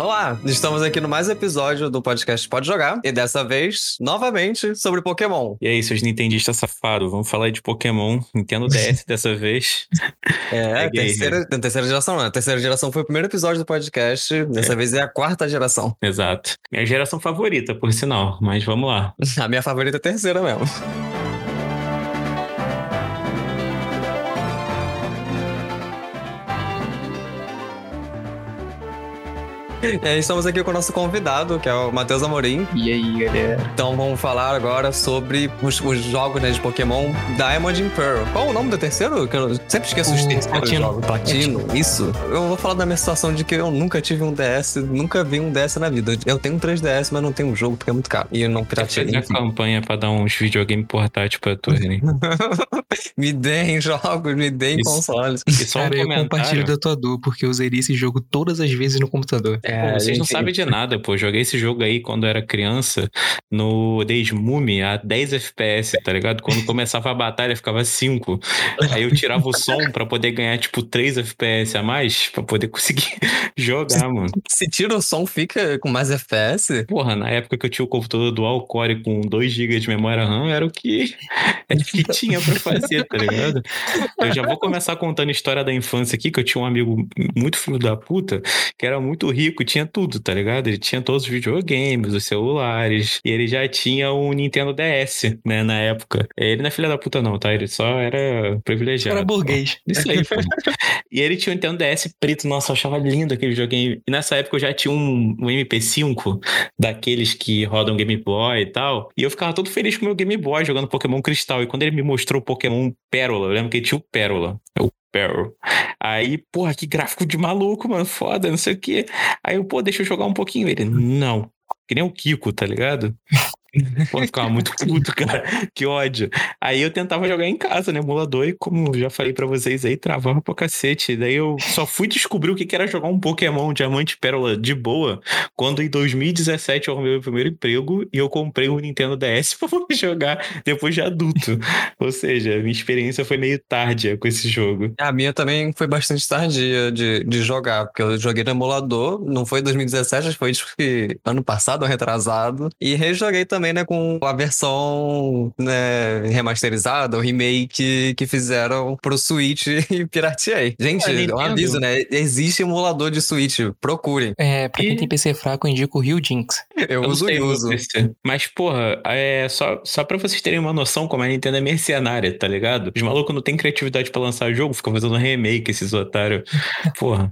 Olá, estamos aqui no mais episódio do podcast Pode Jogar e dessa vez, novamente, sobre Pokémon. E aí, seus nintendistas safados, vamos falar de Pokémon. Nintendo DS dessa vez. É, a terceira, terceira geração não. A terceira geração foi o primeiro episódio do podcast, dessa é. vez é a quarta geração. Exato. Minha geração favorita, por sinal, mas vamos lá. a minha favorita é a terceira mesmo. É, estamos aqui com o nosso convidado, que é o Matheus Amorim. E aí, galera? Então vamos falar agora sobre os, os jogos né, de Pokémon Diamond and Pearl. Qual o nome do terceiro? Que eu sempre esqueço o os terceiros Platino. jogos. Platino, isso. Eu vou falar da minha situação de que eu nunca tive um DS, nunca vi um DS na vida. Eu tenho um 3DS, mas não tenho um jogo porque é muito caro. E eu não pirateei. Fazer a campanha pra dar uns videogame portátil pra tu, né? me deem jogos, me deem isso, consoles. E só Cara, um eu compartilho da tua dor, porque eu usaria esse jogo todas as vezes no computador. É, pô, vocês não sabem de nada, pô. Joguei esse jogo aí quando era criança no Desmume a 10 FPS, tá ligado? Quando começava a batalha ficava 5. Aí eu tirava o som pra poder ganhar, tipo, 3 FPS a mais, pra poder conseguir jogar, mano. Se tira o som, fica com mais FPS? Porra, na época que eu tinha o computador dual core com 2 GB de memória RAM, era o que, era o que tinha pra fazer, tá ligado? Eu já vou começar contando a história da infância aqui, que eu tinha um amigo muito filho da puta, que era muito rico, tinha tudo, tá ligado? Ele tinha todos os videogames, os celulares, e ele já tinha um Nintendo DS, né, na época. Ele não é filha da puta, não, tá? Ele só era privilegiado. Era burguês. Isso aí. E ele tinha um Nintendo DS preto, nossa, eu achava lindo aquele videogame. E nessa época eu já tinha um, um MP5, daqueles que rodam Game Boy e tal. E eu ficava todo feliz com o meu Game Boy jogando Pokémon Cristal. E quando ele me mostrou o Pokémon Pérola, eu lembro que ele tinha o Pérola. O Barrel. Aí, porra, que gráfico de maluco, mano, foda, não sei o quê. Aí eu, pô, deixa eu jogar um pouquinho. Ele, não. Que nem o Kiko, tá ligado? Pô, ficava muito puto, cara. Que ódio. Aí eu tentava jogar em casa, né? Emulador, e como já falei para vocês aí, travava pra cacete. Daí eu só fui descobrir o que era jogar um Pokémon Diamante Pérola de boa quando em 2017 eu arrumei meu primeiro emprego e eu comprei um Nintendo DS pra jogar depois de adulto. Ou seja, minha experiência foi meio tardia com esse jogo. A minha também foi bastante tardia de, de jogar, porque eu joguei no emulador, não foi 2017, foi ano passado, retrasado, e rejoguei também também, né, com a versão né, remasterizada, o remake que fizeram pro Switch e pirateei. Gente, é, um aviso, né? Existe emulador de Switch, procurem. É, pra quem e... tem PC fraco, eu indico o Rio Jinx. Eu, eu uso e uso. Mas, porra, é só, só pra vocês terem uma noção como a Nintendo é mercenária, tá ligado? Os malucos não têm criatividade pra lançar jogo, ficam fazendo remake, esses otários. Porra.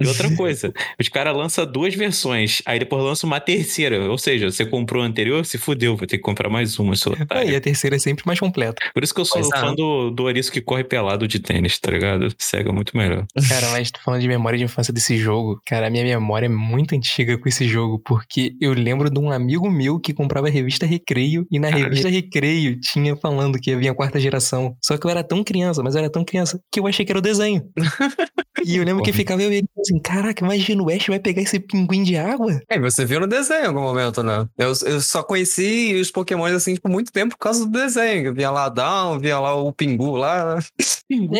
E outra coisa, os caras lançam duas versões, aí depois lançam uma terceira. Ou seja, você comprou a anterior, se fudeu, vou ter que comprar mais uma, seu otário. e a terceira é sempre mais completa. Por isso que eu sou pois fã é. do, do Ouriço que corre pelado de tênis, tá ligado? Cega muito melhor. Cara, mas tô falando de memória de infância desse jogo. Cara, a minha memória é muito antiga com esse jogo, porque eu lembro de um amigo meu que comprava a revista Recreio, e na Caralho. revista Recreio tinha falando que havia a quarta geração. Só que eu era tão criança, mas eu era tão criança, que eu achei que era o desenho. e eu lembro que ficava eu ele assim, caraca, imagina o Ash vai pegar esse pinguim de água? É, você viu no desenho em algum momento, né? Eu, eu só conheci os Pokémons assim por muito tempo por causa do desenho. Eu via lá Down, via lá o Pingu lá. Pingu?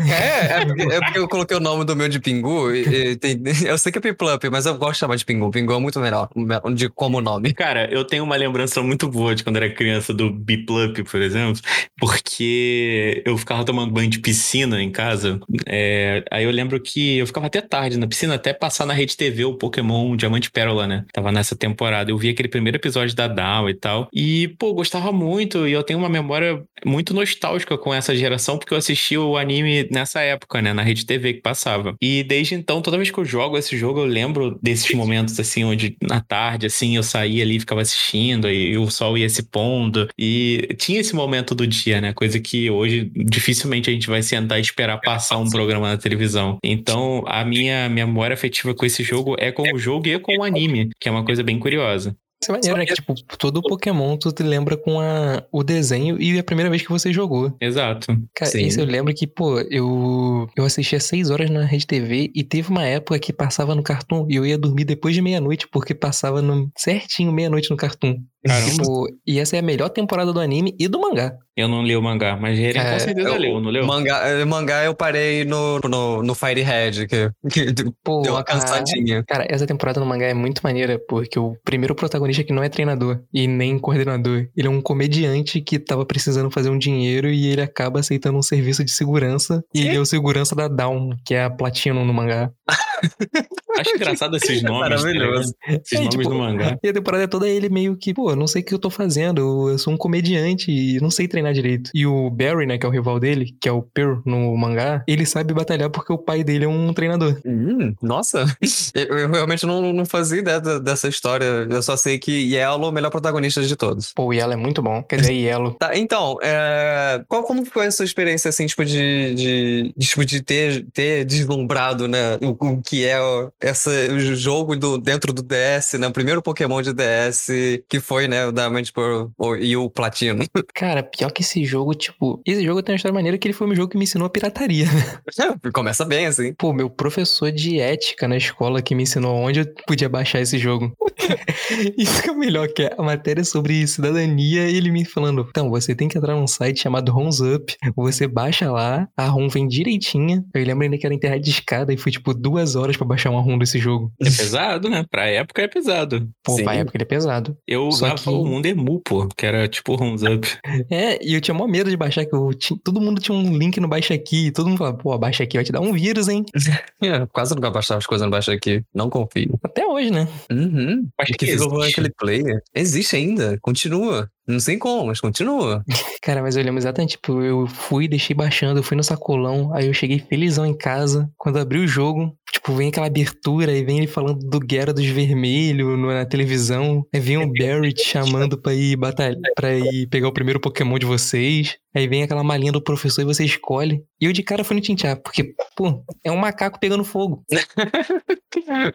É, é, porque, é porque eu coloquei o nome do meu de Pingu. E, e tem, eu sei que é Piplup, mas eu gosto de chamar de Pingu. Pingu é muito melhor de como nome. Cara, eu tenho uma lembrança muito boa de quando era criança do Biplup, por exemplo, porque eu ficava tomando banho de piscina em casa. É, aí eu lembro que eu ficava até tarde na piscina, até passar na Rede TV o Pokémon Diamante Pérola, né? Tava nessa temporada. Eu vi aquele primeiro episódio da Down e tal. E, pô, gostava muito. E eu tenho uma memória muito nostálgica com essa geração, porque eu assisti o anime nessa época, né? Na Rede TV que passava. E desde então, toda vez que eu jogo esse jogo, eu lembro desses momentos, assim, onde na tarde, assim, eu saía ali, ficava assistindo, e o sol ia se pondo. E tinha esse momento do dia, né? Coisa que hoje dificilmente a gente vai sentar e esperar passar um programa na televisão. Então, a minha memória afetiva com esse jogo é com o jogo e com o anime, que é uma coisa bem curiosa. Isso é maneiro, né? Que, tipo, todo Pokémon tu te lembra com a, o desenho e a primeira vez que você jogou. Exato. Cara, Sim. isso eu lembro que, pô, eu, eu assistia seis horas na Rede TV e teve uma época que passava no Cartoon e eu ia dormir depois de meia-noite porque passava no, certinho meia-noite no Cartoon. Tipo, e essa é a melhor temporada do anime e do mangá. Eu não li o mangá, mas Eren É, com certeza eu- leu, não leu? Mangá, eh, mangá eu parei no, no, no Firehead, que, que Pô, deu uma a- cansadinha. Cara, essa temporada no mangá é muito maneira, porque o primeiro protagonista que não é treinador e nem coordenador, ele é um comediante que tava precisando fazer um dinheiro e ele acaba aceitando um serviço de segurança. E ele é o segurança da Down, que é a Platinum no mangá. Acho engraçado esses nomes. tá? Maravilhoso. esses É, nomes tipo, do mangá. E a temporada toda ele meio que, pô, não sei o que eu tô fazendo, eu sou um comediante e não sei treinar direito. E o Barry, né, que é o rival dele, que é o Pearl no mangá, ele sabe batalhar porque o pai dele é um treinador. Hum, nossa, eu, eu realmente não, não fazia ideia da- dessa história. Eu só sei que Yellow é o melhor protagonista de todos. Pô, o Yellow é muito bom. Quer dizer, Yellow. Tá, então, é, qual como foi a sua experiência, assim, tipo, de, de, tipo, de ter, ter deslumbrado, né, o, o que é o- essa, o jogo do, dentro do DS, né, o primeiro Pokémon de DS, que foi, né, o da Mente Pearl o- e o Platino. Cara, pior que esse jogo, tipo, esse jogo tem uma história maneira que ele foi um jogo que me ensinou a pirataria. Começa bem, assim. Pô, meu professor de ética na escola que me ensinou onde eu podia baixar esse jogo. Isso que é o melhor, que é a matéria sobre cidadania, ele me falando, então, você tem que entrar num site chamado ROMs Up, você baixa lá, a ROM vem direitinha. Eu lembro ainda que era internet de escada e foi tipo duas horas pra baixar uma ROM desse jogo. É pesado, né? Pra época é pesado. Pô, Sim. pra época ele é pesado. Eu Só o mundo emu, pô, que era tipo Runs Up. É, e eu tinha mó medo de baixar, que eu tinha- todo mundo tinha um link no Baixa Aqui, todo mundo falava, pô, baixa aqui vai te dar um vírus, hein? É, quase nunca baixava as coisas no baixo aqui. Não confio. Até hoje, né? Uhum. Acho que existe. aquele player. Existe ainda, continua. Não sei como, mas continua. Cara, mas eu lembro exatamente, tipo, eu fui, deixei baixando, eu fui no sacolão, aí eu cheguei felizão em casa. Quando abri o jogo, tipo, vem aquela abertura e vem ele falando do Guerra dos Vermelhos na televisão. Aí vem o Barry te chamando pra ir batalhar, pra ir pegar o primeiro Pokémon de vocês. Aí vem aquela malinha do professor e você escolhe. E eu de cara fui no Tintia, porque, pô, é um macaco pegando fogo.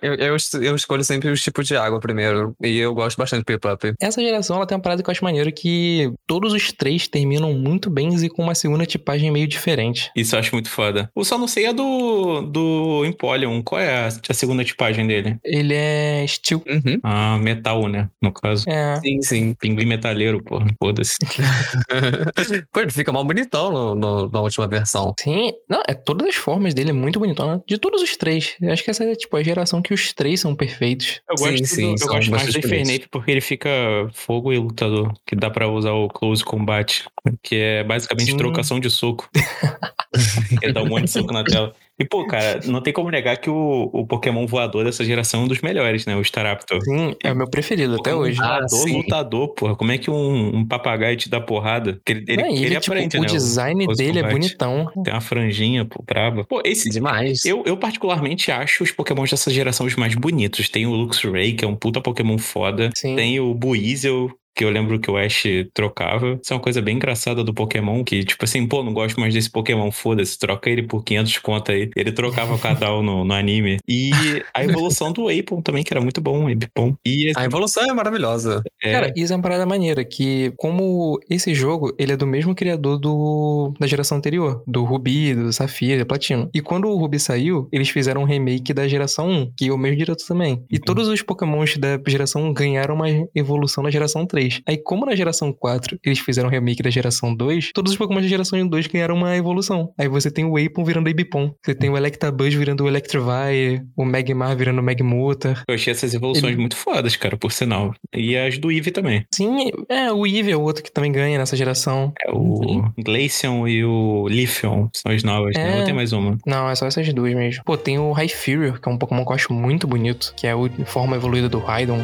Eu, eu, eu escolho sempre os tipos de água primeiro. E eu gosto bastante de Piplup. Essa geração, ela tem uma parada que eu acho maneiro que todos os três terminam muito bem e com uma segunda tipagem meio diferente. Isso eu acho muito foda. Eu só não sei a do, do Empoleon. Qual é a, a segunda tipagem dele? Ele é Steel. Uhum. Ah, metal, né? No caso. É. Sim, sim. Pinguim metaleiro, porra. Foda-se. Pô, ele fica mal bonitão no, no- na última versão. Sim, não, é todas as formas dele é muito bonitona. De todos os três. Eu acho que essa é tipo a geração que os três são perfeitos. Eu Sim, gosto, sim, do, eu são gosto mais do Infernape porque ele fica fogo e lutador. Que dá pra usar o close combat. Que é basicamente Sim. trocação de soco. ele dá um monte de soco na tela. E, pô, cara, não tem como negar que o, o Pokémon voador dessa geração é um dos melhores, né? O Staraptor. Sim, é o meu preferido até hoje. Ah, Voador, sim. lutador, porra. Como é que um, um papagaio te dá porrada? Ele, ele, Não, ele, ele, tipo, aprende, o né? design close dele é combat. bonitão. Tem uma franjinha, pô, braba. Pô, esse, Demais. eu, eu particularmente acho os Pokémons dessa geração os mais bonitos. Tem o Luxray, que é um puta Pokémon foda. Sim. Tem o Buizel, que eu lembro que o Ash trocava. Isso é uma coisa bem engraçada do Pokémon, que tipo assim, pô, não gosto mais desse Pokémon, foda-se, troca ele por 500 conto aí. Ele trocava o Kadal no, no anime. E a evolução do Apon também, que era muito bom, o Apon. E A evolução é maravilhosa. é, Cara, isso é uma parada maneira, que como esse jogo, ele é do mesmo criador do da geração anterior, do Ruby, do Safira, do Platino. E quando o Ruby saiu, eles fizeram um remake da geração 1, que é o mesmo diretor também. E Uhum. todos os Pokémons da geração 1 ganharam uma evolução na geração 3. Aí como na geração 4 eles fizeram um remake da geração 2, todos os Pokémons da geração 2 ganharam uma evolução. Aí você tem o Apon virando Ibipon, você tem o Electabuzz virando o Electrivire, o Magmar virando o Magmutar. eu achei essas evoluções ele- muito fodas, cara, por sinal. E as do Eevee também. Sim, é, o Eevee é o outro que também ganha nessa geração. É o Glaceon e o Leafeon, são as novas, né? É. Ou tem mais uma? Não, é só essas duas mesmo. Pô, tem o Hyfurior, que é um Pokémon que eu acho muito bonito, que é a forma evoluída do Raidon.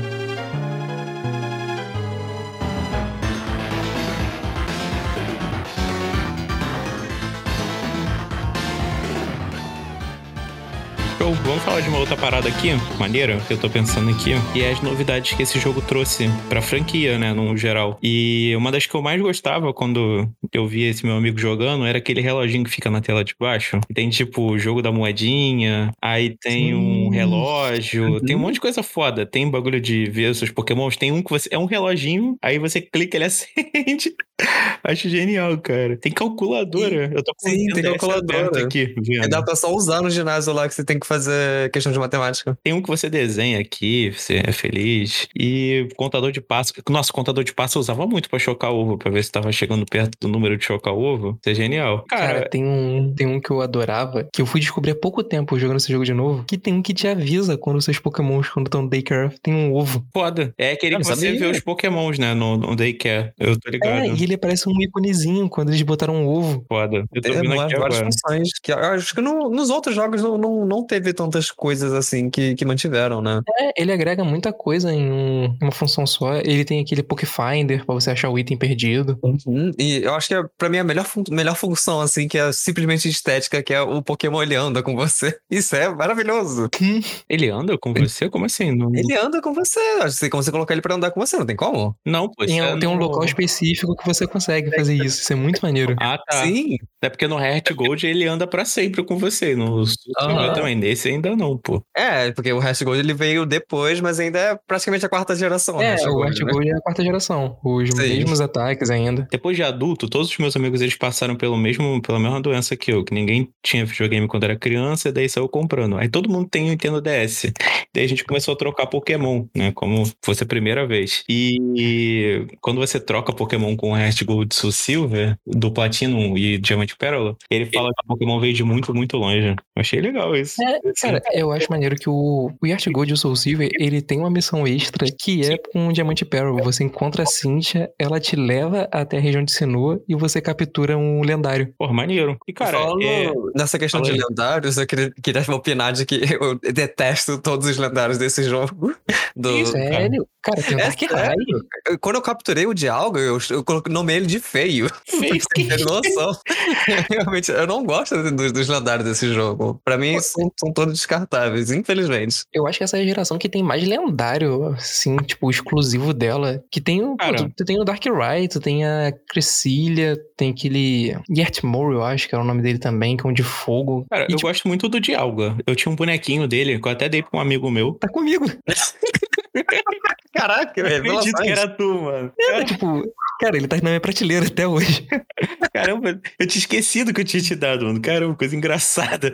Falar de uma outra parada aqui, maneira, que eu tô pensando aqui, e é as novidades que esse jogo trouxe pra franquia, né, no geral. E uma das que eu mais gostava quando eu via esse meu amigo jogando era aquele reloginho que fica na tela de baixo. Tem tipo o jogo da moedinha, aí tem um Sim. relógio, tem um monte de coisa foda. Tem bagulho de ver seus pokémons, tem um que você. É um reloginho, aí você clica, ele acende. Acho genial, cara. Tem calculadora. Eu tô com Sim, tem calculadora. aqui, vendo. E dá pra só usar no ginásio lá que você tem que fazer questão de matemática. Tem um que você desenha aqui, você é feliz. E contador de passo. Nossa, contador de passo eu usava muito pra chocar ovo, pra ver se tava chegando perto do número de chocar ovo. Isso é genial. Cara, Cara, tem, um, tem um que eu adorava, que eu fui descobrir há pouco tempo jogando esse jogo de novo, que tem um que te avisa quando seus pokémons, quando estão no daycare, tem um ovo. foda. É aquele que você vê os pokémons, né, no, no Daycare. Eu tô ligado. É, e ele parece um íconezinho quando eles botaram um ovo. Foda. Eu tô vendo várias aqui várias agora. funções. Que acho que no- nos outros jogos não, não, não teve tantas coisas assim que, que mantiveram, né? É, ele agrega muita coisa em um- uma função só. Ele tem aquele Pokefinder pra você achar o item perdido. Uhum. E eu acho que é, pra mim a melhor, fun- melhor função, assim, que é simplesmente estética, que é o Pokémon ele anda com você. Isso é maravilhoso. Ele anda com você? Como assim? Não, Ele anda com você. Acho que tem como você colocar ele pra andar com você, não tem como? não pô. Tem, é tem um local específico que você consegue fazer isso. Isso é muito maneiro. Ah, tá. Sim. Até porque no Heart Gold ele anda pra sempre com você. No Aham. também. Nesse ainda não, pô. É, porque o Hash Gold ele veio depois, mas ainda é praticamente a quarta geração. É, Hash o Gold, Art né? Gold é a quarta geração. Os Sim. mesmos ataques ainda. Depois de adulto, todos os meus amigos eles passaram pelo mesmo, pela mesma doença que eu, que ninguém tinha videogame quando era criança, e daí saiu comprando. Aí todo mundo tem o Nintendo DS. Daí a gente começou a trocar Pokémon, né? Como fosse a primeira vez. E quando você troca Pokémon com o Heart Gold Soul Silver, do Platinum e Diamante Pérola, ele fala que o Pokémon veio de muito, muito longe. Eu achei legal isso. É, cara, eu acho maneiro que o, o Gold e o Soul Silver, ele tem uma missão extra que é com o Diamante Pearl. Você encontra a Cynthia, ela te leva até a região de Sinnoh e você captura um lendário. Pô, maneiro. E, cara, Falando é... nessa questão Fala de aí. lendários, eu queria, queria opinar de que eu detesto todos os lendários desse jogo. Do... Cara. Sério? Cara, tem o É sério? Quando eu capturei o Dialga, eu, eu coloquei- nomeei ele de feio. Feio. Pra você ter noção. Realmente, eu não gosto dos, dos lendários desse jogo. Pra mim, são, são todos descartáveis, infelizmente. Eu acho que essa é a geração que tem mais lendário, assim, tipo, exclusivo dela. Que tem o. pô, tu, tu tem o Dark Rai, tu tem a Crescilia, tem aquele. Yertmore, eu acho que era o nome dele também, que é um de fogo. Cara, E, eu tipo, gosto muito do Dialga. Eu tinha um bonequinho dele, que eu até dei pra um amigo meu. Tá comigo. Caraca, Eu acredito revelações. que era tu, mano. É, tipo, cara, ele tá na minha prateleira até hoje. Caramba, eu tinha esquecido que eu tinha te dado, mano. Caramba, coisa engraçada.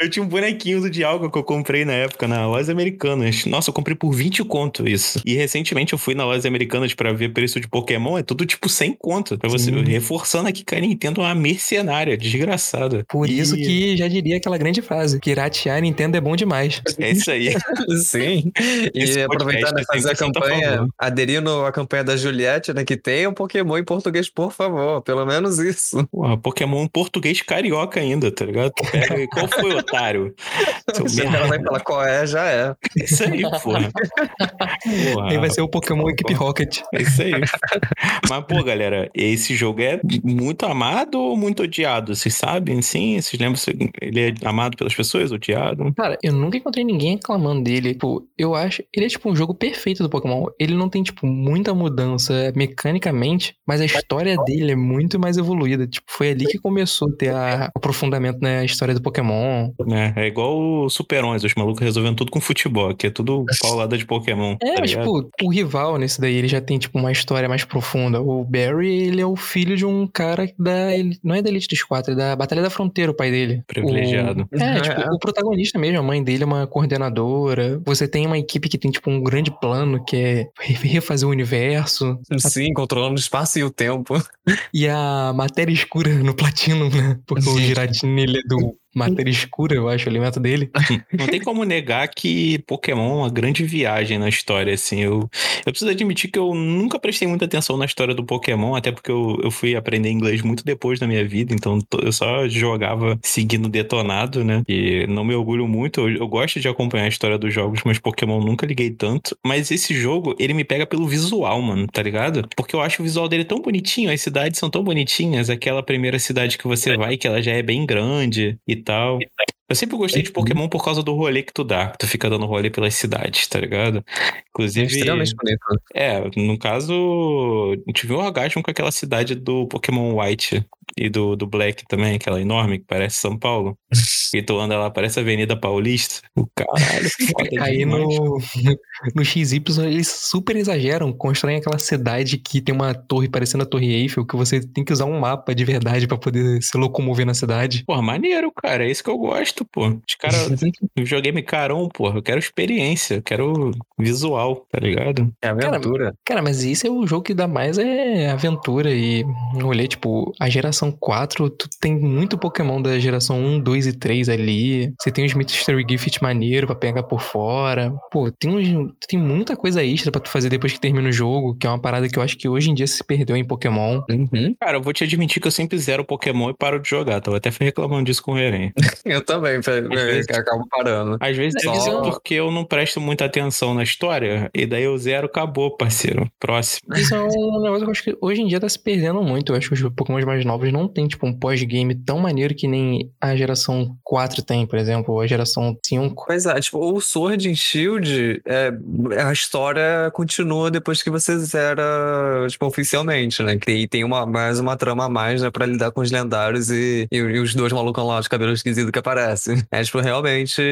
Eu tinha um bonequinho do Dialga que eu comprei na época na lojas americanas. Nossa, eu comprei por 20 conto isso. E recentemente eu fui na lojas americanas pra ver preço de Pokémon. É tudo tipo 100 conto. Pra você, Sim. reforçando aqui que a Nintendo é uma mercenária, desgraçada. Por E- isso que já diria aquela grande frase: piratear Nintendo é bom demais. É isso aí. Sim. Esse E aproveitando podcast e fazer a 100% a campanha, favor. aderindo à campanha da Juliette, né? Que um Pokémon em português, por favor. Pelo menos isso. Porra, Pokémon em português carioca ainda, tá ligado? Pega Qual foi, otário? Se o cara merda. vai falar qual é, já é. Isso aí, porra. Porra. Aí vai ser o Pokémon Equipe Rocket. É isso aí. Mas, pô, galera, esse jogo é muito amado ou muito odiado? Vocês sabem, sim? Vocês lembram se ele é amado pelas pessoas, odiado? Cara, eu nunca encontrei ninguém reclamando dele. Tipo, eu acho. Ele é tipo um jogo perfeito do Pokémon. Ele não tem, tipo, muita mudança mecanicamente, mas a história dele é muito mais evoluída. Tipo, foi ali que começou a ter a- o aprofundamento na história do Pokémon. É, é igual o Superões, os malucos resolvendo tudo com futebol, que é tudo paulada de Pokémon. É, tá mas, tipo, o rival nesse daí, ele já tem, tipo, uma história mais profunda. O Barry, ele é o filho de um cara da. ele- não é da Elite dos Quatro, é da Batalha da Fronteira, o pai dele. Privilegiado. O- é, tipo, o protagonista mesmo, a mãe dele é uma coordenadora. Você tem uma equipe que tem, tipo, um grande plano que é re- refazer o universo. Sim, controlando o espaço e o tempo. E a matéria escura no Platinum, né? Porque o Giratina, ele é do matéria escura, eu acho, o alimento dele. Não tem como negar que Pokémon é uma grande viagem na história, assim. Eu, eu preciso admitir que eu nunca prestei muita atenção na história do Pokémon, até porque eu, eu fui aprender inglês muito depois da minha vida, então eu só jogava seguindo detonado, né? E não me orgulho muito, eu, eu gosto de acompanhar a história dos jogos, mas Pokémon nunca liguei tanto. Mas esse jogo, ele me pega pelo visual, mano, tá ligado? Porque eu acho o visual dele tão bonitinho, as cidades são tão bonitinhas, aquela primeira cidade que você vai, que ela já é bem grande e tal. Eu sempre gostei de Pokémon por causa do rolê que tu dá. Que tu fica dando rolê pelas cidades, tá ligado? Inclusive. É extremamente bonito. É, no caso, tive um orgasmo com aquela cidade do Pokémon White e do, do Black também, aquela enorme que parece São Paulo. e tu anda lá, parece Avenida Paulista. O caralho, Aí no, no XY eles super exageram, constroem aquela cidade que tem uma torre parecendo a Torre Eiffel, que você tem que usar um mapa de verdade pra poder se locomover na cidade. Porra, maneiro, cara. É isso que eu gosto, pô. Os caras. Videogame carão, porra. Eu quero experiência, eu quero visual, tá ligado? É aventura. Cara, mas isso é o jogo que dá mais é aventura e olhei, tipo, a geração 4, tu tem muito Pokémon da geração 1, 2 e 3 ali. Você tem os Mystery Gift maneiro pra pegar por fora. Pô, tem, uns, tem muita coisa extra pra tu fazer depois que termina o jogo, que é uma parada que eu acho que hoje em dia se perdeu em Pokémon. Uhum. Cara, eu vou te admitir que eu sempre zero Pokémon e paro de jogar. Tava até reclamando disso com o Reren. Eu também, vezes- é, acabo parando. Às vezes Só- é porque eu não presto muita atenção na história, e daí eu zero, acabou, parceiro. Próximo. Isso é um negócio que eu acho que hoje em dia tá se perdendo muito. Eu acho que os Pokémon mais novos não tem, tipo, um pós-game tão maneiro que nem a geração 4 tem, por exemplo, ou a geração 5. Pois é, tipo, o Sword and Shield, é, a história continua depois que você zera, tipo, oficialmente, né? Que aí tem uma, mais uma trama a mais, né, pra lidar com os lendários e, e, e os dois malucos lá de cabelo esquisito que aparecem. É, tipo, realmente,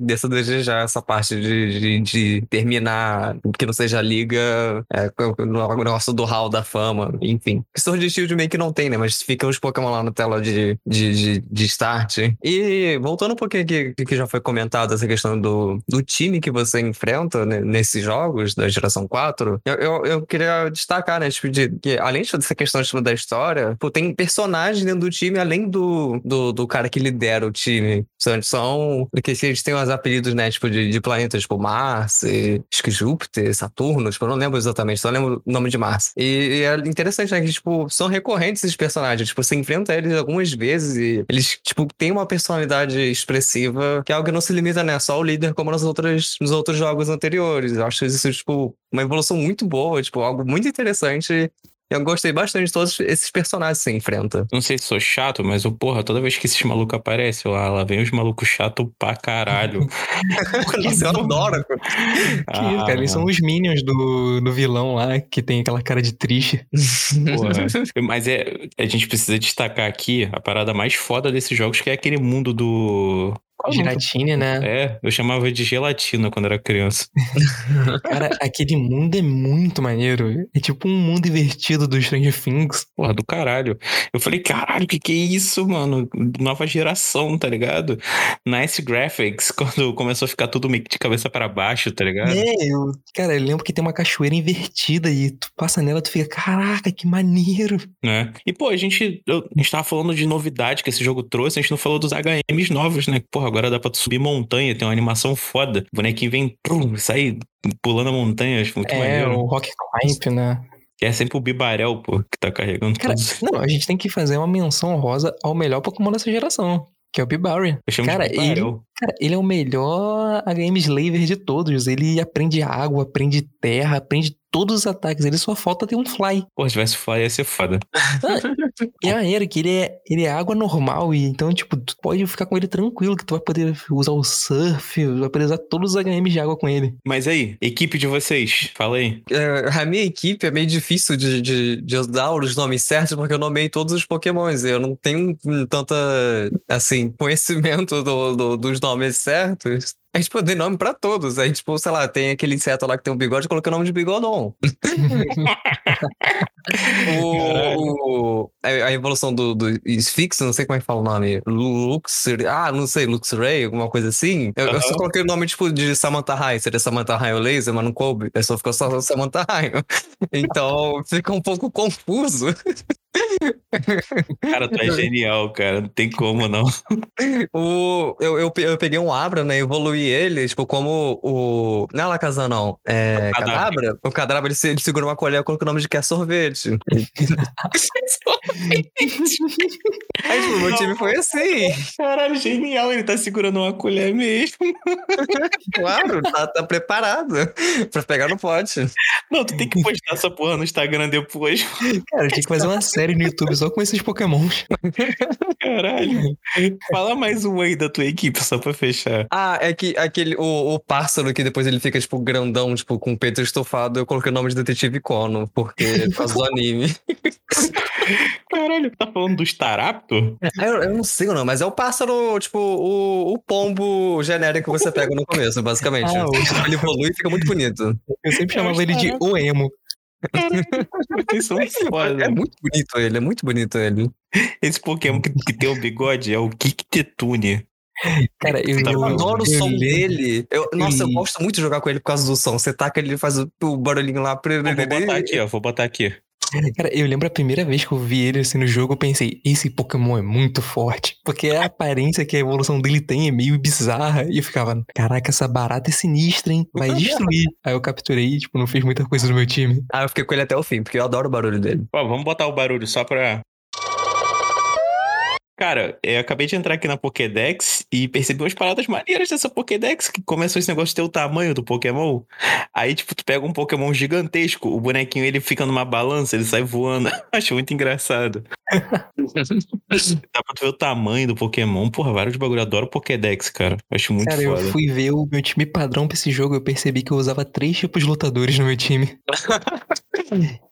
dessa desejar essa parte de, de, de terminar, que não seja liga, é, no negócio do hall da fama, enfim. Sword and Shield meio que não tem, né? Mas ficam os Pokémon lá na tela de, de, de, de start. E voltando um pouquinho aqui, que já foi comentado essa questão do, do time que você enfrenta né, nesses jogos da geração 4, eu, eu, eu queria destacar, né? Tipo, de, que além dessa questão tipo, da história, pô, tem personagens dentro do time, além do, do, do cara que lidera o time. São, são que eles têm os apelidos, né? Tipo, de, de planetas, tipo Marte, acho que Júpiter, Saturno, tipo, eu não lembro exatamente, só lembro o nome de Marte. E, e é interessante, né? Que, tipo, são recorrentes esses personagens. Tipo, você enfrenta eles algumas vezes e eles, tipo, têm uma personalidade expressiva, que é algo que não se limita, né? Só o líder, como nas outras, nos outros jogos anteriores. Eu acho isso, tipo, uma evolução muito boa, tipo, algo muito interessante. Eu gostei bastante de todos esses personagens que você enfrenta. Não sei se sou chato, mas eu, porra, toda vez que esses malucos aparecem, lá, lá vem os malucos chatos pra caralho. Nossa, eu adoro. Que isso, cara, eles são os minions do, do vilão lá, que tem aquela cara de triste. Porra. Mas é, a gente precisa destacar aqui a parada mais foda desses jogos, que é aquele mundo do. Qual o né? É, eu chamava de gelatina quando era criança. Cara, aquele mundo é muito maneiro. É tipo um mundo invertido do Stranger Things. Porra, do caralho. Eu falei, caralho, que que é isso, mano? Nova geração, tá ligado? Nice graphics, quando começou a ficar tudo meio que de cabeça pra baixo, tá ligado? É, eu, cara, eu lembro que tem uma cachoeira invertida e tu passa nela e tu fica, caraca, que maneiro. né? E, pô, a gente, eu- a gente tava falando de novidade que esse jogo trouxe, a gente não falou dos HMs novos, né? Porra, agora dá pra tu subir montanha, tem uma animação foda. O bonequinho vem, prum, sai pulando a montanha, acho muito é, maneiro. o Rock Climb, né? Que é sempre o Bibarel, pô, que tá carregando Cara, todos. não, a gente tem que fazer uma menção rosa ao melhor Pokémon dessa geração, que é o Bibarry. Eu chamo Cara, de Bibarel. Cara, ele é o melhor HM Slaver de todos. Ele aprende água, aprende terra, aprende todos os ataques. Ele só falta ter um fly. Pô, se tivesse Fly ia ser foda. E é maneiro que ele é, ele é água normal. E então, tipo, tu pode ficar com ele tranquilo, que tu vai poder usar o surf, vai poder usar todos os HMs de água com ele. Mas aí, equipe de vocês, fala aí. É, a minha equipe é meio difícil de, de, de dar os nomes certos, porque eu nomeei todos os pokémons. Eu não tenho tanta, assim, conhecimento do, do- dos nomes certos. A gente pode dar nome pra todos. Aí, tipo, sei lá, tem aquele inseto lá que tem um bigode, coloquei o nome de bigodon. o, a, evolução do, do Sphinx, não sei como é que fala o nome. Luxray, ah, não sei, Luxray, alguma coisa assim. Eu, eu só coloquei o nome, tipo, de Samantha Raio. Seria Samantha Raio Laser, mas não coube. Aí só ficou só Samantha Raio. Então, fica um pouco confuso. Cara, tu é genial, cara. Não tem como, não. O, eu, eu, eu peguei um Abra, né? Evoluí ele, tipo, como o. Não é Lacazan, não. É. Cadabra? O Cadabra ele, ele segura uma colher com o nome de quer sorvete. Aí, tipo, meu time foi assim. Caralho, genial. Ele tá segurando uma colher mesmo. Claro, tá, tá preparado pra pegar no pote. Não, tu tem que postar essa porra no Instagram depois. Cara, eu tinha que fazer uma série no YouTube só com esses pokémons. Caralho. Fala mais um aí da tua equipe, só pra fechar. Ah, é que aquele, o, o pássaro que depois ele fica, tipo, grandão, tipo, com o peito estofado, eu coloquei o nome de Detetive Cono, porque por causa do anime. Caralho, tá falando do Staraptor? Ah, Eu, eu não sei o nome, mas é o pássaro, tipo, o, o pombo genérico que você pega no começo, basicamente. Ah, o- Ele evolui e fica muito bonito. Eu sempre chamava ele de o emo. É foda. muito bonito ele, é muito bonito ele. Esse Pokémon que, que tem o bigode é o Kiktetune. Cara, eu, Tá Eu bom. adoro o som dele. Eu, nossa, eu gosto muito de jogar com ele por causa do som. Você taca ele, ele faz o, o barulhinho lá. Vou botar aqui, ó. Vou botar aqui. Cara, eu lembro a primeira vez que eu vi ele assim no jogo, eu pensei, esse Pokémon é muito forte. Porque a aparência que a evolução dele tem é meio bizarra. E eu ficava, caraca, essa barata é sinistra, hein? Vai destruir. Aí eu capturei e, tipo, não fez muita coisa no meu time. Ah, eu fiquei com ele até o fim, porque eu adoro o barulho dele. Ó, vamos botar o barulho só pra. Cara, eu acabei de entrar aqui na Pokédex e percebi umas paradas maneiras dessa Pokédex, que começou esse negócio de ter o tamanho do Pokémon. Aí, tipo, tu pega um Pokémon gigantesco, o bonequinho ele fica numa balança, ele sai voando. Acho muito engraçado. Dá pra tu ver o tamanho do Pokémon. Porra, vários bagulho. Eu adoro Pokédex, cara. Acho muito Cara, eu foda. fui ver o meu time padrão pra esse jogo, eu percebi que eu usava três tipos de lutadores no meu time.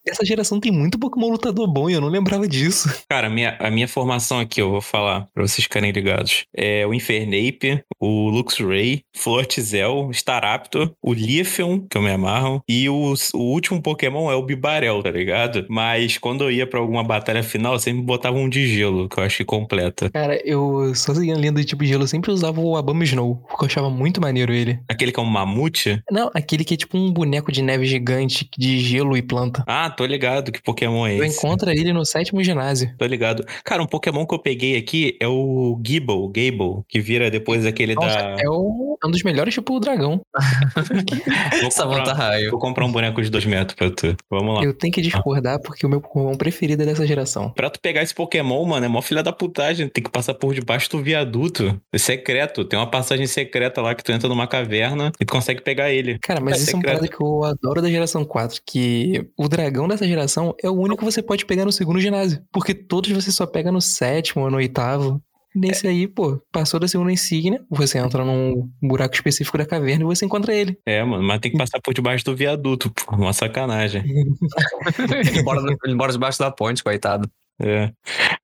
Essa geração tem muito Pokémon lutador bom e eu não lembrava disso. Cara, a minha, a minha formação aqui, eu vou falar pra vocês ficarem ligados. É o Infernape, o Luxray, Flortizel, Staraptor, o Leafeon, que eu me amarro, e o, o último Pokémon é o Bibarel, tá ligado? Mas quando eu ia pra alguma batalha final, eu sempre botava um de gelo, que eu acho que completa. Cara, eu só seguindo a linha do tipo de gelo, eu sempre usava o Abama Snow, porque eu achava muito maneiro ele. Aquele que é um mamute? Não, aquele que é tipo um boneco de neve gigante de gelo e planta. Ah, tô ligado que Pokémon é Eu esse. encontro ele no sétimo ginásio. Tô ligado. Cara, um Pokémon que eu peguei aqui é o Gibble, Gable, que vira depois aquele Nossa, da... é o- é um dos melhores, tipo o dragão. Vou comprar, Raio. vou comprar um boneco de dois metros pra tu. Vamos lá. Eu tenho que discordar porque o meu Pokémon preferido é dessa geração. Pra tu pegar esse Pokémon, mano, é mó filha da putagem. Tem que passar por debaixo do viaduto. É secreto. Tem uma passagem secreta lá que tu entra numa caverna e tu consegue pegar ele. Cara, mas É isso é uma secreto. parada que eu adoro da geração 4, que o dragão dessa geração é o único que você pode pegar no segundo ginásio. Porque todos você só pega no sétimo ou no oitavo. Nesse aí, pô, passou da segunda insígnia, você entra num buraco específico da caverna e você encontra ele. É, mano, mas tem que passar por debaixo do viaduto, pô. Uma sacanagem. ele, mora, no- ele mora debaixo da ponte, coitado. É.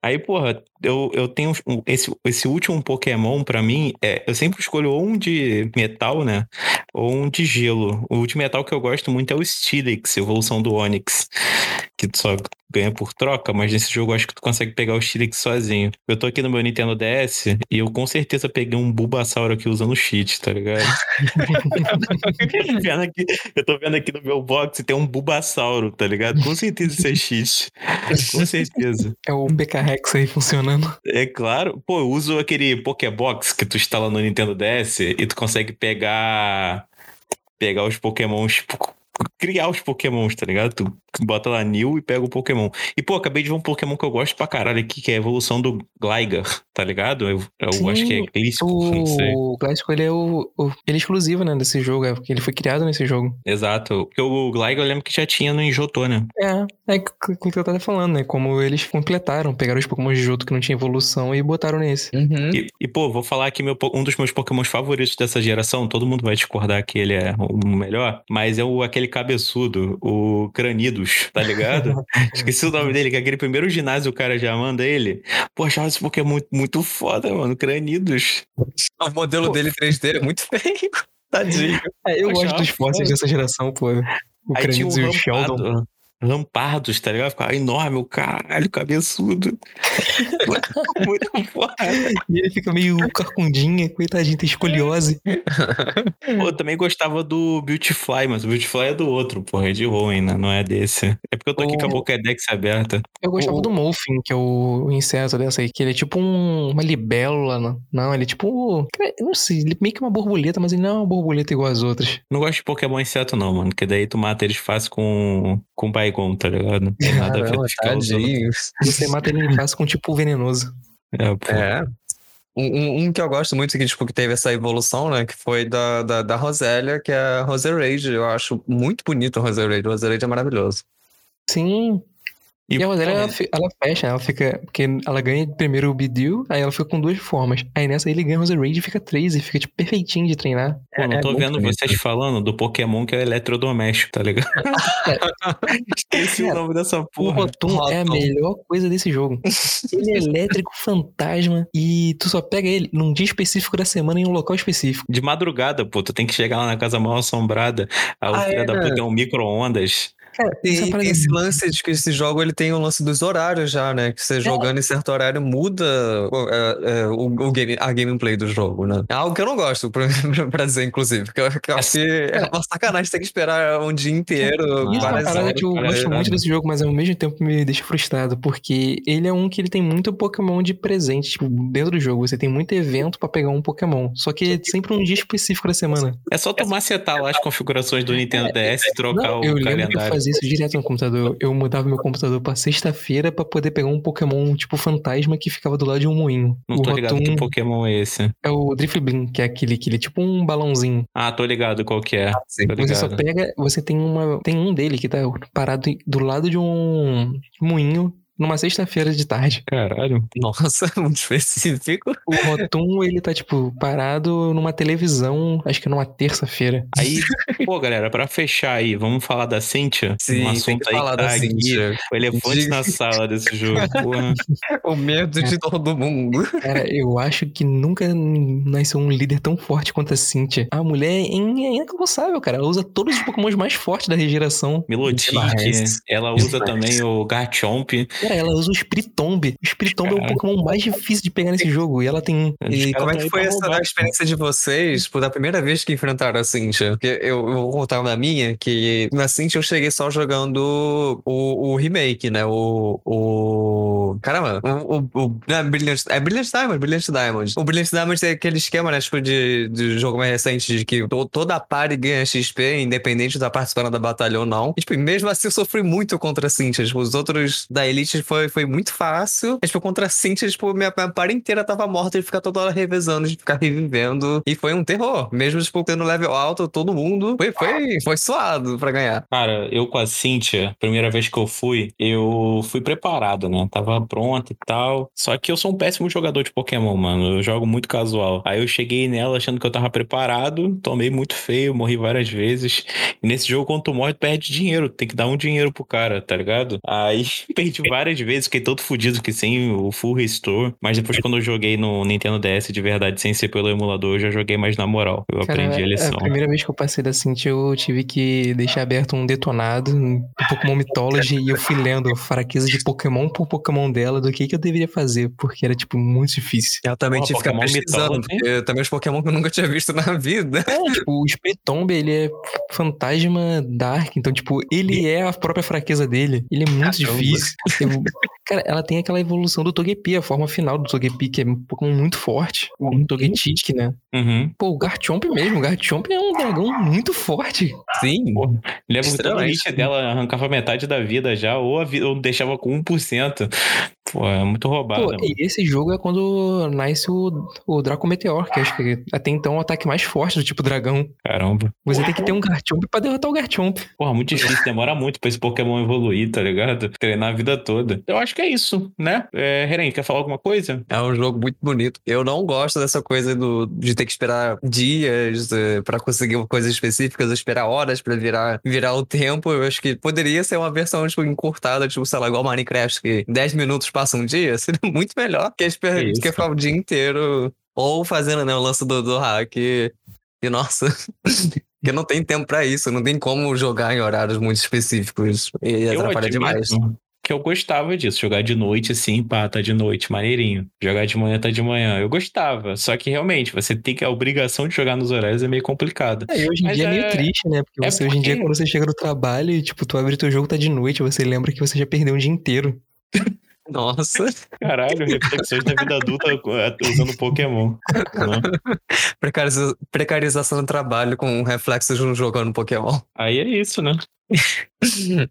Aí, porra, eu, eu tenho esse, esse último Pokémon pra mim, é, eu sempre escolho ou um de metal, né? Ou um de gelo. O último metal que eu gosto muito é o Steelix, evolução do Onix. Que tu só ganha por troca, mas nesse jogo eu acho que tu consegue pegar o Steelix sozinho. Eu tô aqui no meu Nintendo DS e eu com certeza peguei um Bulbasaur aqui usando cheat, tá ligado? eu, tô vendo aqui, eu tô vendo aqui no meu box e tem um Bulbasauro, tá ligado? Com certeza isso é cheat. Com certeza. É o PK Rex aí funcionando. É claro. Pô, eu uso aquele Pokébox que tu instala no Nintendo DS e tu consegue pegar. Pegar os Pokémons. Criar os Pokémons, tá ligado? Tu bota lá New e pega o Pokémon. E, pô, acabei de ver um Pokémon que eu gosto pra caralho aqui, que é a evolução do Gligar, tá ligado? Eu, eu Sim, acho que é Glisco, não sei. O Clássico, ele é o, o- Ele é exclusivo, né, desse jogo, é porque ele foi criado nesse jogo. Exato. Porque o Gligar eu lembro que já tinha no Injotô, né? É, é com o que eu tava falando, né? Como eles completaram, pegaram os Pokémon de Johto que não tinha evolução e botaram nesse. Uhum. E, e, pô, vou falar aqui meu, um dos meus Pokémons favoritos dessa geração. Todo mundo vai discordar que ele é o melhor, mas é o aquele cabeçudo, o Cranidos, tá ligado? Esqueci o nome dele, que é aquele primeiro ginásio o cara já manda ele. Pô, achava esse Pokémon muito, muito foda, mano. Cranidos. O modelo Pô. dele 3D é muito feio. Tadinho. É, eu Eu gosto dos fósseis dessa geração, pô. O Cranidos e o Sheldon. Lampardo. Lampardos, tá ligado? Ficava enorme, o caralho, cabeçudo. muito foda. E ele fica meio carcundinha, coitadinho, tem escoliose. Pô, eu também gostava do Beautyfly, mas o Beautyfly é do outro, porra, é de Hoenn, né? Não é desse. É porque eu tô aqui com a O- Pokédex aberta. Eu gostava O- do Molfin, que é o inseto dessa aí, que ele é tipo um- uma libélula. Não, não ele é tipo. Eu não sei, ele é meio que uma borboleta, mas ele não é uma borboleta igual as outras. Não gosto de Pokémon inseto, não, mano. Porque daí tu mata eles fácil com, com Baigon, tá ligado? Não tem nada a ver Caramba, ficar usando. Você mata ele em com tipo venenoso. É, pô. É. Um, um- que eu gosto muito, que, tipo, que teve essa evolução, né? Que foi da, da, da Rosélia, que é a Rose Rage. Eu acho muito bonito a Rose Rage. O Rose Rage é maravilhoso. Sim. E, a Rosélia, ela, fi- ela fecha, ela fica. Porque ela ganha primeiro o Bidil, aí ela fica com duas formas. Aí nessa ele ganha o Rose Raid e fica três, e fica tipo perfeitinho de treinar. Pô, não é tô muito vendo bonito. vocês falando do Pokémon que é eletrodoméstico, tá ligado? Esqueci o nome dessa O porra. Rotom é a melhor coisa desse jogo. Ele é elétrico, fantasma, e tu só pega ele num dia específico da semana em um local específico. De madrugada, pô, tu tem que chegar lá na casa mal assombrada. Aí o Ah, filho da é. puta tem um micro-ondas. Cara, Tem, essa tem esse lance de que esse jogo ele tem o lance dos horários já, né? Que você jogando em certo horário muda o, é, é, o, o game, a gameplay do jogo, né? É algo que eu não gosto, pra, pra dizer, inclusive. Porque eu, que eu acho que é uma sacanagem ter que esperar um dia inteiro, Isso é uma parada horas. que eu gosto é muito desse jogo, mas ao mesmo tempo me deixa frustrado, porque ele é um que ele tem muito Pokémon de presente. Tipo, dentro do jogo, você tem muito evento pra pegar um Pokémon. Só que é sempre um dia específico da semana. É só tu macetar lá as configurações do Nintendo DS e trocar Não, o eu lembro que eu calendário. Fazia isso direto no computador. Eu mudava meu computador pra sexta-feira pra poder pegar um Pokémon tipo fantasma que ficava do lado de um moinho. Não o tô ligado que Pokémon é esse. é o Drifblim, que é aquele que ele é tipo um balãozinho. Ah, tô ligado qual que é. Tô Você só pega, você tem uma, tem um dele que tá parado do lado de um moinho numa sexta-feira de tarde. Caralho. Nossa, muito específico. O Rotom, ele tá, tipo, parado numa televisão, acho que numa terça-feira. Aí, pô, galera, pra fechar aí, vamos falar da Cynthia? Sim, um tem assunto que aí falar tá da aqui. Cynthia. O elefante Diga- na sala desse jogo. O medo de todo mundo. Cara, eu acho que nunca nasceu um líder tão forte quanto a Cynthia. A mulher é é inalcançável, cara. Ela usa todos os pokémons mais fortes da regeneração. Melodic, ela usa também o Garchomp. Cara, ela usa o Spiritomb. O Spiritomb é o. Pokémon mais difícil de pegar nesse jogo. E ela tem. E como é que foi essa experiência de vocês, por da primeira vez que enfrentaram a Cintia? Porque eu, eu vou contar na minha, que na Cintia eu cheguei só jogando o, o remake, né? O. o caramba, o. o, o é Brilliant, é Brilliant Diamond, Brilliant Diamond. O Brilliant Diamond é aquele esquema, né? Tipo, de, de jogo mais recente, de que to- toda a party ganha XP, independente de estar participando da batalha ou não. E, tipo, mesmo assim eu sofri muito contra a Cintia. Tipo, os outros da Elite foi, foi muito fácil. Mas, tipo, contra a Cintia, tipo, minha, minha party inteira tava morta de ficar toda hora revezando, de ficar revivendo. E foi um terror. Mesmo, tipo, tendo level alto, todo mundo. Foi, foi, foi suado pra ganhar. Cara, eu com a Cynthia, primeira vez que eu fui, eu fui preparado, né? Tava pronto e tal. Só que eu sou um péssimo jogador de Pokémon, mano. Eu jogo muito casual. Aí eu cheguei nela achando que eu tava preparado, tomei muito feio, morri várias vezes. E nesse jogo, quando tu morre, tu perde dinheiro. Tem que dar um dinheiro pro cara, tá ligado? Aí perdi várias vezes, fiquei todo fudido que sem o full restore. Mas depois, quando eu joguei no Nintendo DS de verdade, sem ser pelo emulador, eu já joguei mais na moral. Eu Cara, aprendi a lição. a primeira vez que eu passei da Cynthia, eu tive que deixar aberto um detonado do Pokémon Mythology e eu fui lendo fraquezas de Pokémon por Pokémon dela, do que, que eu deveria fazer, porque era, tipo, muito difícil. Eu também Porra, tive que ficar Pokémon pesquisando, porque também os Pokémon que eu nunca tinha visto na vida. É, tipo, o Spiritomb, ele é fantasma Dark, então, tipo, ele é a própria fraqueza dele. Ele é muito Caramba. difícil. Eu- cara, ela tem aquela evolução do Togepi, a forma final do Togepi, que é um Pokémon muito forte. O Togetic, né? Uhum. Pô, o Garchomp mesmo, o Garchomp é um dragão muito forte. Sim. Lembro que hit dela arrancava metade da vida já, ou, a vi- ou deixava com 1%. Pô, é muito roubado. Pô, mano. e esse jogo é quando nasce o, o Draco Meteor, que acho que até então é o ataque mais forte do tipo dragão. Caramba. Você tem que ter um Garchomp pra derrotar o Garchomp. Porra, muito difícil, demora muito pra esse Pokémon evoluir, tá ligado? Treinar a vida toda. Eu acho que é isso, né? É, Heren, quer falar alguma coisa? É um jogo muito bonito. Eu não gosto dessa coisa do, de ter que esperar dias eh, pra conseguir coisas específicas, ou esperar horas pra virar, virar o tempo. Eu acho que poderia ser uma versão, tipo, encurtada, tipo, sei lá, igual Minecraft, que 10 minutos passa um dia. Seria muito melhor que, esper- Que que ficar o dia inteiro. Ou fazendo, né, o lance do, do hack. E, e, nossa. Porque não tem tempo pra isso, não tem como jogar em horários muito específicos. E atrapalha demais. Que eu gostava disso, jogar de noite assim, pá, tá de noite, maneirinho. Jogar de manhã tá de manhã. Eu gostava. Só que realmente, você tem que. A obrigação de jogar nos horários é meio complicada. É, e hoje em Mas dia é é- meio triste, né? Porque é você, hoje em dia, porque- quando você chega no trabalho e, tipo, tu abre teu jogo, tá de noite, você lembra que você já perdeu um dia inteiro. Nossa. Caralho, reflexões da vida adulta usando Pokémon. Precariza- precarização do trabalho com reflexos no jogando Pokémon. Aí é isso, né?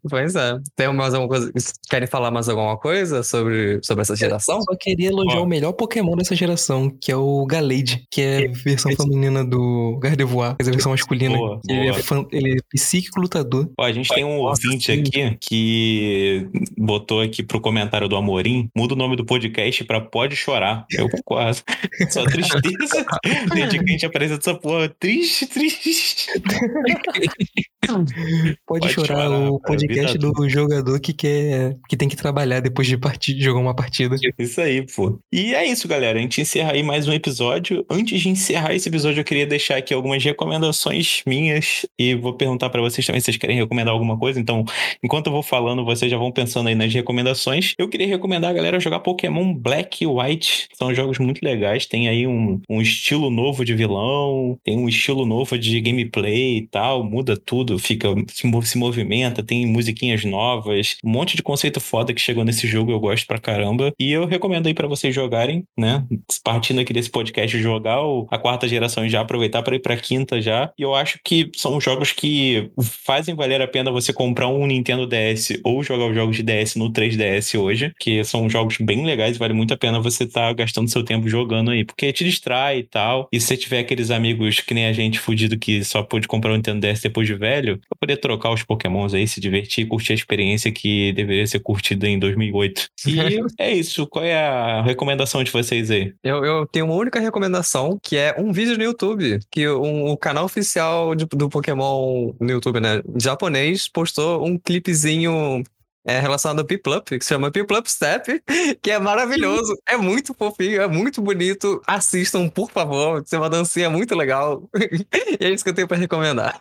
Pois é. Tem mais alguma coisa? Querem falar mais alguma coisa sobre, sobre essa geração? Eu só queria elogiar o melhor Pokémon dessa geração, que é o Galade, que é a versão feminina do Gardevoir, mas a versão masculina. Boa, ele, é fan- ele é psíquico lutador. Ó, a gente tem um Nossa, ouvinte sim. aqui que botou aqui pro comentário do Amorim, muda o nome do podcast pra Pode Chorar. Eu concordo. Só tristeza. Desde que a gente apareceu dessa porra. Triste, triste. Pode, Pode chorar, chorar, o cara, podcast do jogador que quer que tem que trabalhar depois de jogar uma partida. Isso aí, pô. E é isso, galera. A gente encerra aí mais um episódio. Antes de encerrar esse episódio, eu queria deixar aqui algumas recomendações minhas e vou perguntar pra vocês também se vocês querem recomendar alguma coisa. Então, enquanto eu vou falando, vocês já vão pensando aí nas recomendações. Eu queria recomendar a galera jogar Pokémon Black e White. São jogos muito legais. Tem aí um, um estilo novo de vilão, tem um estilo novo de gameplay e tal. Muda tudo, fica se, mov- se movimenta, tem musiquinhas novas, um monte de conceito foda que chegou nesse jogo, eu gosto pra caramba. E eu recomendo aí pra vocês jogarem, né? Partindo aqui desse podcast, jogar o- a quarta geração e já aproveitar pra ir pra quinta já. E eu acho que são jogos que fazem valer a pena você comprar um Nintendo DS ou jogar os jogos de DS no 3DS hoje, que são jogos bem legais, vale muito a pena você estar gastando seu tempo jogando aí, porque te distrai e tal. E se você tiver aqueles amigos que nem a gente fudido que só pôde comprar um Nintendo DS depois de velho, pra poder trocar os Pokémons aí, se divertir, curtir a experiência que deveria ser curtida em 2008. E é isso. Qual é a recomendação de vocês aí? Eu, eu tenho uma única recomendação, que é um vídeo no YouTube, que um, o canal oficial de- do Pokémon no YouTube, né, japonês, postou um clipezinho é, relacionado ao Piplup, que se chama Piplup Step, que é maravilhoso, é muito fofinho, é muito bonito. Assistam, por favor, isso é uma dancinha muito legal. e é isso que eu tenho pra recomendar.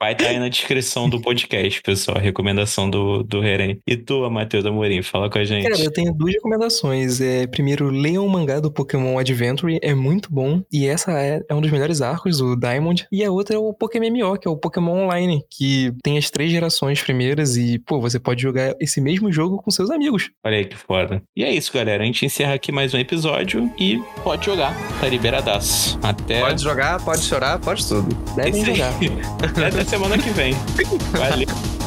Vai estar aí na descrição do podcast, pessoal, a recomendação do, do Heren. E tu, Matheus Amorim, fala com a gente. Cara, eu tenho duas recomendações. É, primeiro, leiam o mangá do Pokémon Adventure, é muito bom. E essa é, é um dos melhores arcos, o Diamond. E a outra é o Pokémon MMO, que é o Pokémon Online, que tem as três gerações primeiras e, pô, você pode jogar esse mesmo jogo com seus amigos. Olha aí que foda. E é isso, galera. A gente encerra aqui mais um episódio e pode jogar. Tá liberadaço. Até. Pode jogar, pode chorar, pode tudo. Devem jogar. Até semana que vem. Valeu.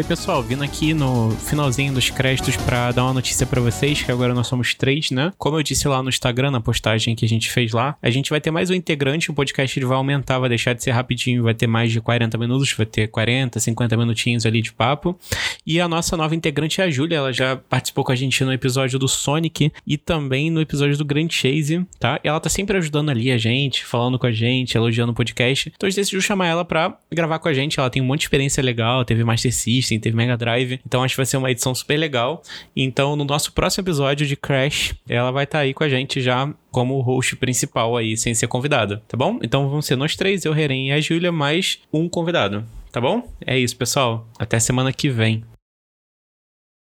Oi, pessoal, vindo aqui no finalzinho dos créditos pra dar uma notícia pra vocês, que agora nós somos três, né? Como eu disse lá no Instagram, na postagem que a gente fez lá, a gente vai ter mais um integrante, o podcast vai aumentar, vai deixar de ser rapidinho, vai ter mais de 40 minutos, vai ter 40, 50 minutinhos ali de papo. E a nossa nova integrante é a Júlia, ela já participou com a gente no episódio do Sonic e também no episódio do Grand Chase, tá? Ela tá sempre ajudando ali a gente, falando com a gente, elogiando o podcast. Então a gente decidiu chamar ela pra gravar com a gente. Ela tem um monte de experiência legal, teve Master System, teve Mega Drive. Então acho que vai ser uma edição super legal. Então no nosso próximo episódio de Crash, ela vai estar aí com a gente já como host principal aí, sem ser convidada, tá bom? Então vão ser nós três, eu, Reren e a Júlia, mais um convidado. Tá bom? É isso, pessoal. Até semana que vem.